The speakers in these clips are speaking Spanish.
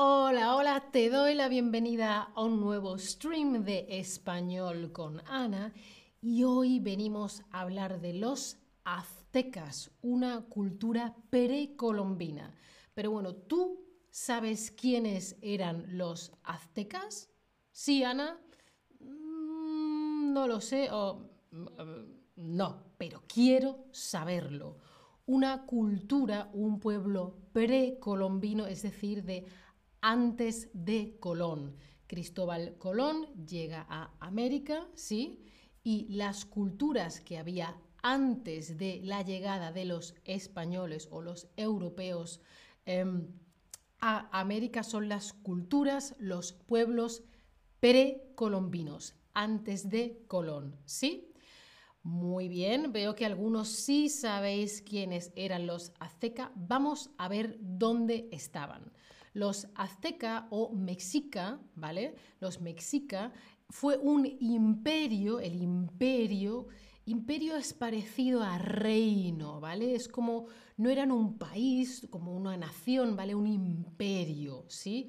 Hola, hola, te doy la bienvenida a un nuevo stream de español con Ana y hoy venimos a hablar de los aztecas, una cultura precolombina. Pero bueno, ¿tú sabes quiénes eran los aztecas? Sí, Ana. Mm, no lo sé o mm, no, pero quiero saberlo. Una cultura, un pueblo precolombino, es decir, de antes de Colón. Cristóbal Colón llega a América, ¿sí? Y las culturas que había antes de la llegada de los españoles o los europeos em, a América son las culturas, los pueblos precolombinos, antes de Colón, ¿sí? Muy bien, veo que algunos sí sabéis quiénes eran los azteca. Vamos a ver dónde estaban. Los azteca o mexica, ¿vale? Los mexica fue un imperio, el imperio, imperio es parecido a reino, ¿vale? Es como, no eran un país, como una nación, ¿vale? Un imperio, ¿sí?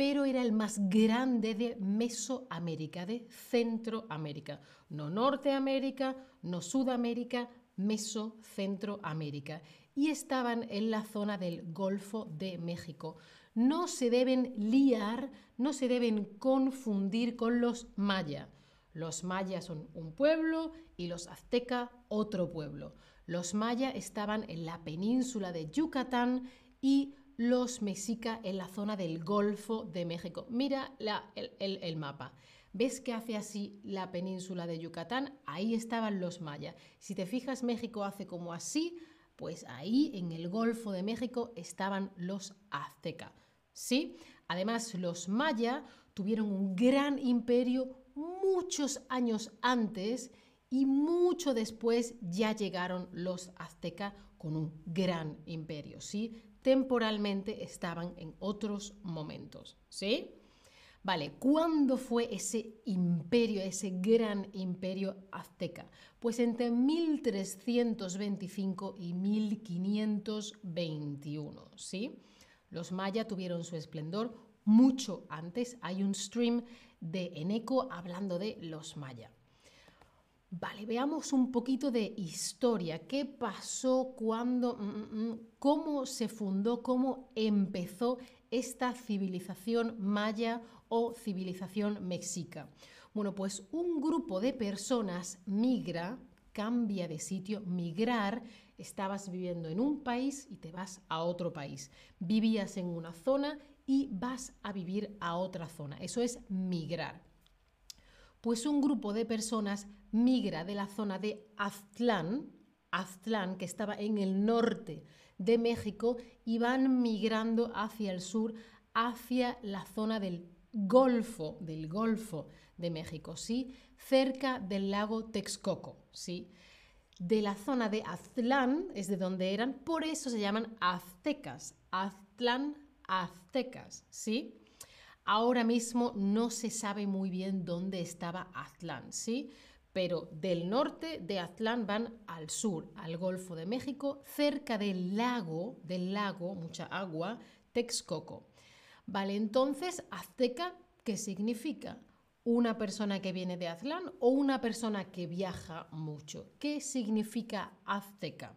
pero era el más grande de Mesoamérica, de Centroamérica. No Norteamérica, no Sudamérica, Meso-Centroamérica. Y estaban en la zona del Golfo de México no se deben liar, no se deben confundir con los mayas. Los mayas son un pueblo y los aztecas otro pueblo. Los mayas estaban en la península de Yucatán y los mexicas en la zona del Golfo de México. Mira el, el mapa. ¿Ves que hace así la península de Yucatán? Ahí estaban los mayas. Si te fijas, México hace como así, pues ahí en el Golfo de México estaban los aztecas. ¿Sí? Además, los mayas tuvieron un gran imperio muchos años antes y mucho después ya llegaron los aztecas con un gran imperio, ¿sí? Temporalmente estaban en otros momentos, ¿sí? Vale, ¿cuándo fue ese imperio, ese gran imperio azteca? Pues entre 1325 y 1521, ¿sí? Los mayas tuvieron su esplendor mucho antes. Hay un stream de Eneco hablando de los mayas. Vale, veamos un poquito de historia. ¿Qué pasó cuando, mm, mm, mm, cómo se fundó, cómo empezó esta civilización maya o civilización mexica? Bueno, pues un grupo de personas migra, cambia de sitio, migrar estabas viviendo en un país y te vas a otro país. Vivías en una zona y vas a vivir a otra zona. Eso es migrar. Pues un grupo de personas migra de la zona de Aztlán, Aztlán, que estaba en el norte de México, y van migrando hacia el sur, hacia la zona del Golfo, del Golfo de México, ¿sí? Cerca del lago Texcoco, ¿sí? De la zona de Aztlán, es de donde eran, por eso se llaman aztecas. Aztlán, aztecas, ¿sí? Ahora mismo no se sabe muy bien dónde estaba Aztlán, ¿sí? Pero del norte de Aztlán van al sur, al Golfo de México, cerca del lago, del lago, mucha agua, Texcoco. Vale, entonces, azteca, ¿qué significa? Una persona que viene de Aztlán o una persona que viaja mucho. ¿Qué significa azteca?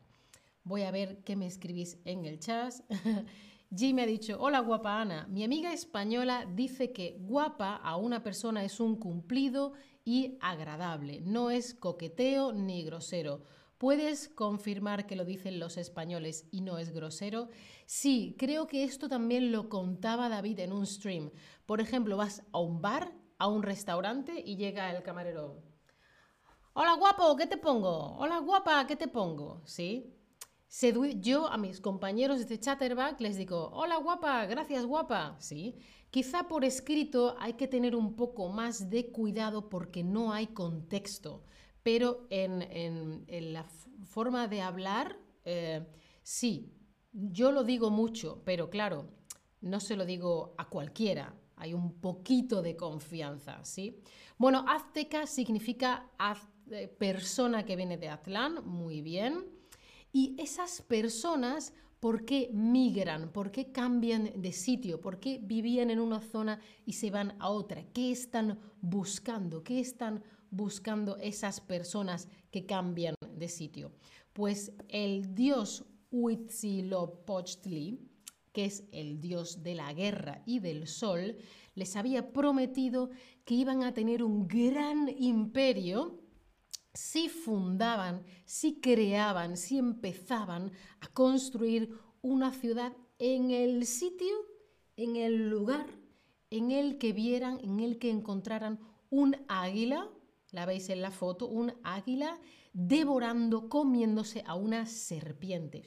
Voy a ver qué me escribís en el chat. G me ha dicho, hola guapa Ana, mi amiga española dice que guapa a una persona es un cumplido y agradable, no es coqueteo ni grosero. ¿Puedes confirmar que lo dicen los españoles y no es grosero? Sí, creo que esto también lo contaba David en un stream. Por ejemplo, vas a un bar a un restaurante y llega el camarero. Hola guapo, ¿qué te pongo? Hola guapa, ¿qué te pongo? ¿Sí? Yo a mis compañeros de Chatterback les digo, hola guapa, gracias guapa, ¿sí? Quizá por escrito hay que tener un poco más de cuidado porque no hay contexto, pero en, la forma de hablar, eh, sí, yo lo digo mucho, pero claro, no se lo digo a cualquiera, hay un poquito de confianza, ¿sí? Bueno, azteca significa persona que viene de Aztlán, muy bien. Y esas personas ¿Por qué migran? ¿Por qué cambian de sitio? ¿Por qué vivían en una zona y se van a otra? ¿Qué están buscando? ¿Qué están buscando esas personas que cambian de sitio? Pues el dios Huitzilopochtli, que es el dios de la guerra y del sol, les había prometido que iban a tener un gran imperio si fundaban, si creaban, si empezaban a construir una ciudad en el sitio, en el lugar en el que vieran, en el que encontraran un águila, la veis en la foto, un águila devorando, comiéndose a una serpiente.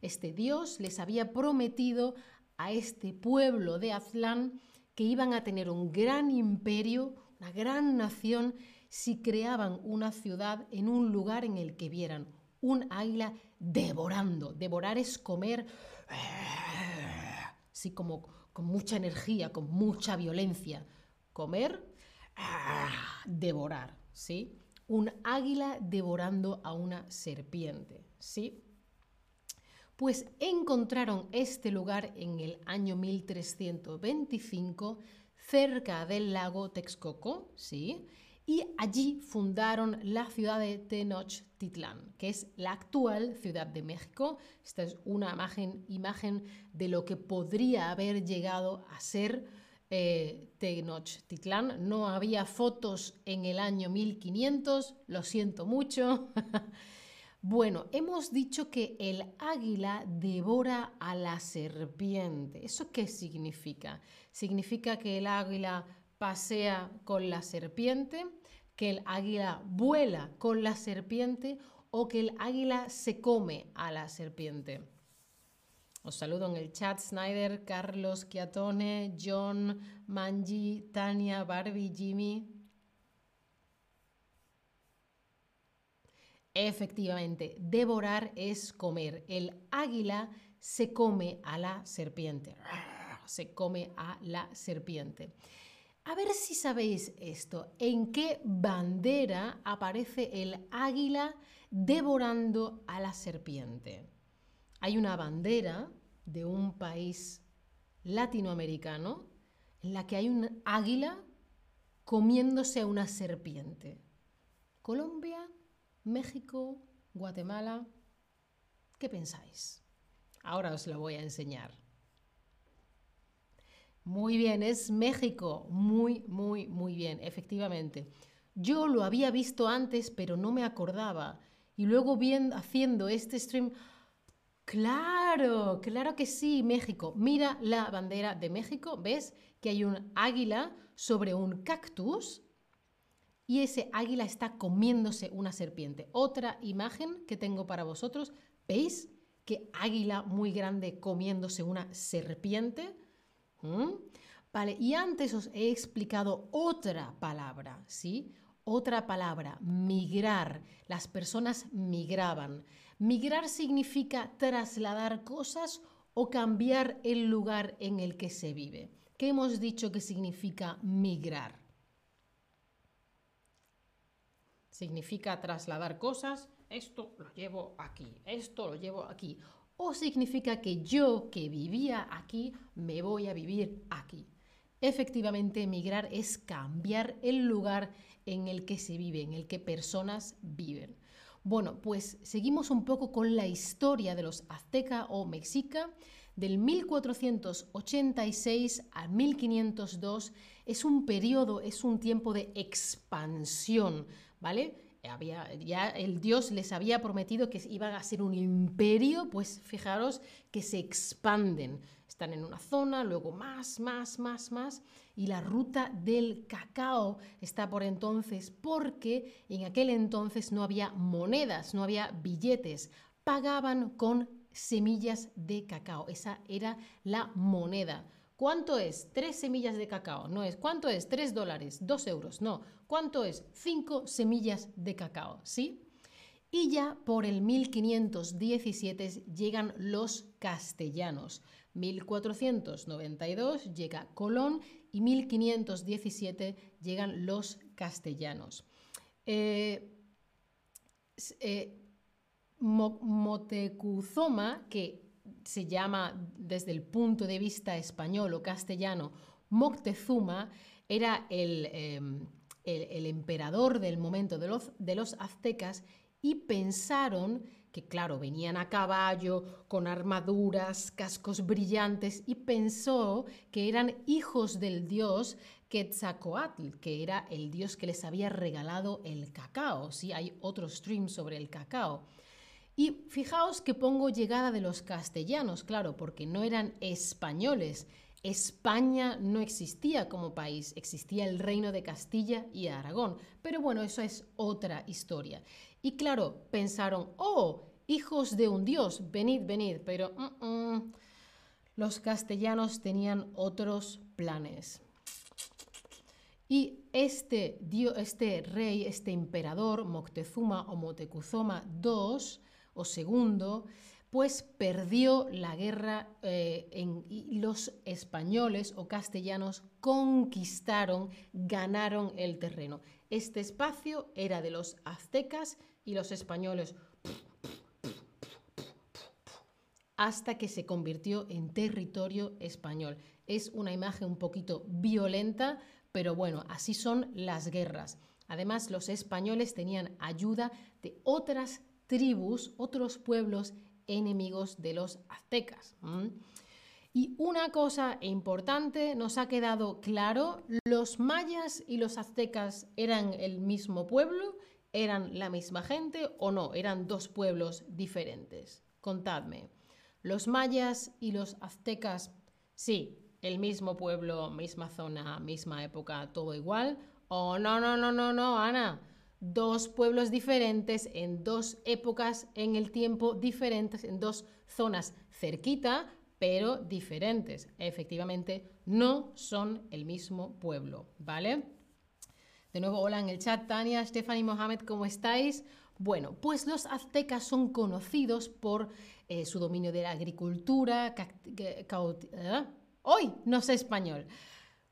Este dios les había prometido a este pueblo de Aztlán que iban a tener un gran imperio, una gran nación, si creaban una ciudad en un lugar en el que vieran un águila devorando. Devorar es comer, sí, como con mucha energía, con mucha violencia. Comer, devorar, ¿sí? Un águila devorando a una serpiente, ¿sí? Pues encontraron este lugar en el año 1325 cerca del lago Texcoco, ¿sí? Y allí fundaron la ciudad de Tenochtitlán, que es la actual Ciudad de México. Esta es una imagen, imagen de lo que podría haber llegado a ser eh, Tenochtitlán. No había fotos en el año 1500, lo siento mucho. Bueno, hemos dicho que el águila devora a la serpiente. ¿Eso qué significa? ¿Significa que el águila pasea con la serpiente? ¿Que el águila vuela con la serpiente? ¿O que el águila se come a la serpiente? Os saludo en el chat, Snyder, Carlos, Chiatone, John, Manji, Tania, Barbie, Jimmy. Efectivamente, devorar es comer. El águila se come a la serpiente. Se come a la serpiente. A ver si sabéis esto. ¿En qué bandera aparece el águila devorando a la serpiente? Hay una bandera de un país latinoamericano en la que hay un águila comiéndose a una serpiente. Colombia, México, Guatemala. ¿Qué pensáis? Ahora os lo voy a enseñar. Muy bien, es México. Muy, muy, muy bien, efectivamente. Yo lo había visto antes, pero no me acordaba. Y luego viendo, haciendo este stream, claro, claro que sí, México. Mira la bandera de México, ¿ves? Que hay un águila sobre un cactus y ese águila está comiéndose una serpiente. Otra imagen que tengo para vosotros, ¿veis? Que águila muy grande comiéndose una serpiente. ¿Mm? Vale, y antes os he explicado otra palabra, ¿sí? Otra palabra, migrar. Las personas migraban. Migrar significa trasladar cosas o cambiar el lugar en el que se vive. ¿Qué hemos dicho que significa migrar? Significa trasladar cosas, esto lo llevo aquí, esto lo llevo aquí. O significa que yo que vivía aquí, me voy a vivir aquí. Efectivamente, emigrar es cambiar el lugar en el que se vive, en el que personas viven. Bueno, pues seguimos un poco con la historia de los azteca o mexica. Del 1486 al 1502 es un periodo, es un tiempo de expansión ¿vale? Ya el dios les había prometido que iban a ser un imperio, pues fijaros que se expanden. Están en una zona, luego más, más, más, más. Y la ruta del cacao está por entonces porque en aquel entonces no había monedas, no había billetes. Pagaban con semillas de cacao. Esa era la moneda. ¿Cuánto es? Tres semillas de cacao. No es. ¿Cuánto es? Tres dólares, dos euros. No. ¿Cuánto es? Cinco semillas de cacao. ¿Sí? Y ya por el 1517 llegan los castellanos. 1492 llega Colón y 1517 llegan los castellanos. Eh, eh, Motecuzoma, que se llama desde el punto de vista español o castellano Moctezuma, era em, el, el, emperador del momento de los, de los aztecas y pensaron que claro, venían a caballo, con armaduras, cascos brillantes, y pensó que eran hijos del dios Quetzalcoatl, que era el dios que les había regalado el cacao. Sí, hay otro stream sobre el cacao. Y fijaos que pongo llegada de los castellanos, claro, porque no eran españoles. España no existía como país, existía el reino de Castilla y Aragón. Pero bueno, eso es otra historia. Y claro, pensaron, oh, hijos de un dios, venid, venid, pero los castellanos tenían otros planes. Y este, este rey, este emperador, Moctezuma o Motecuzoma II o segundo, pues perdió la guerra eh, y los españoles o castellanos conquistaron, ganaron el terreno. Este espacio era de los aztecas y los españoles hasta que se convirtió en territorio español. Es una imagen un poquito violenta, pero bueno, así son las guerras. Además, los españoles tenían ayuda de otras tribus, otros pueblos enemigos de los aztecas. Y una cosa importante nos ha quedado claro, los mayas y los aztecas eran el mismo pueblo, eran la misma gente o no, eran dos pueblos diferentes. Contadme. Los mayas y los aztecas, sí, el mismo pueblo, misma zona, misma época, todo igual. Oh, no, no, no, no, no, Ana. Dos pueblos diferentes en dos épocas en el tiempo diferentes, en dos zonas cerquita, pero diferentes. Efectivamente, no son el mismo pueblo, ¿vale? De nuevo, hola en el chat, Tania, Stephanie Mohamed, ¿cómo estáis? Bueno, pues los aztecas son conocidos por eh, su dominio de la agricultura, ¿eh? hoy no sé español.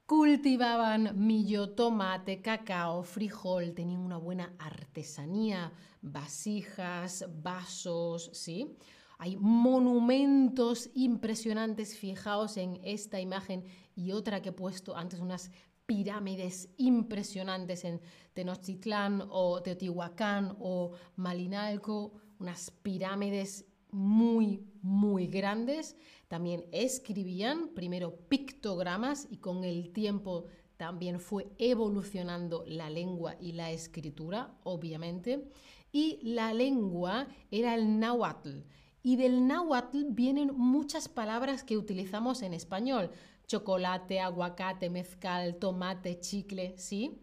Cultivaban millo, tomate, cacao, frijol, tenían una buena artesanía, vasijas, vasos, ¿sí? Hay monumentos impresionantes, fijaos en esta imagen y otra que he puesto antes, unas pirámides impresionantes en Tenochtitlán o Teotihuacán o Malinalco, unas pirámides muy, muy grandes. También escribían primero pictogramas y con el tiempo también fue evolucionando la lengua y la escritura, obviamente. Y la lengua era el náhuatl. Y del náhuatl vienen muchas palabras que utilizamos en español. Chocolate, aguacate, mezcal, tomate, chicle, ¿sí?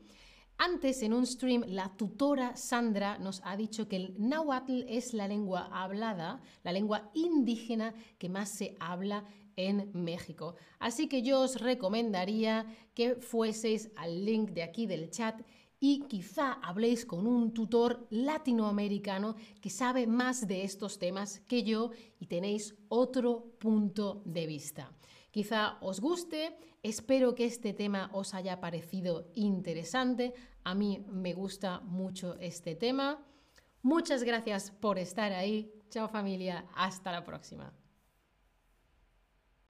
Antes, en un stream, la tutora Sandra nos ha dicho que el náhuatl es la lengua hablada, la lengua indígena que más se habla en México. Así que yo os recomendaría que fueseis al link de aquí del chat y quizá habléis con un tutor latinoamericano que sabe más de estos temas que yo y tenéis otro punto de vista. Quizá os guste, espero que este tema os haya parecido interesante. A mí me gusta mucho este tema. Muchas gracias por estar ahí. Chao familia, hasta la próxima.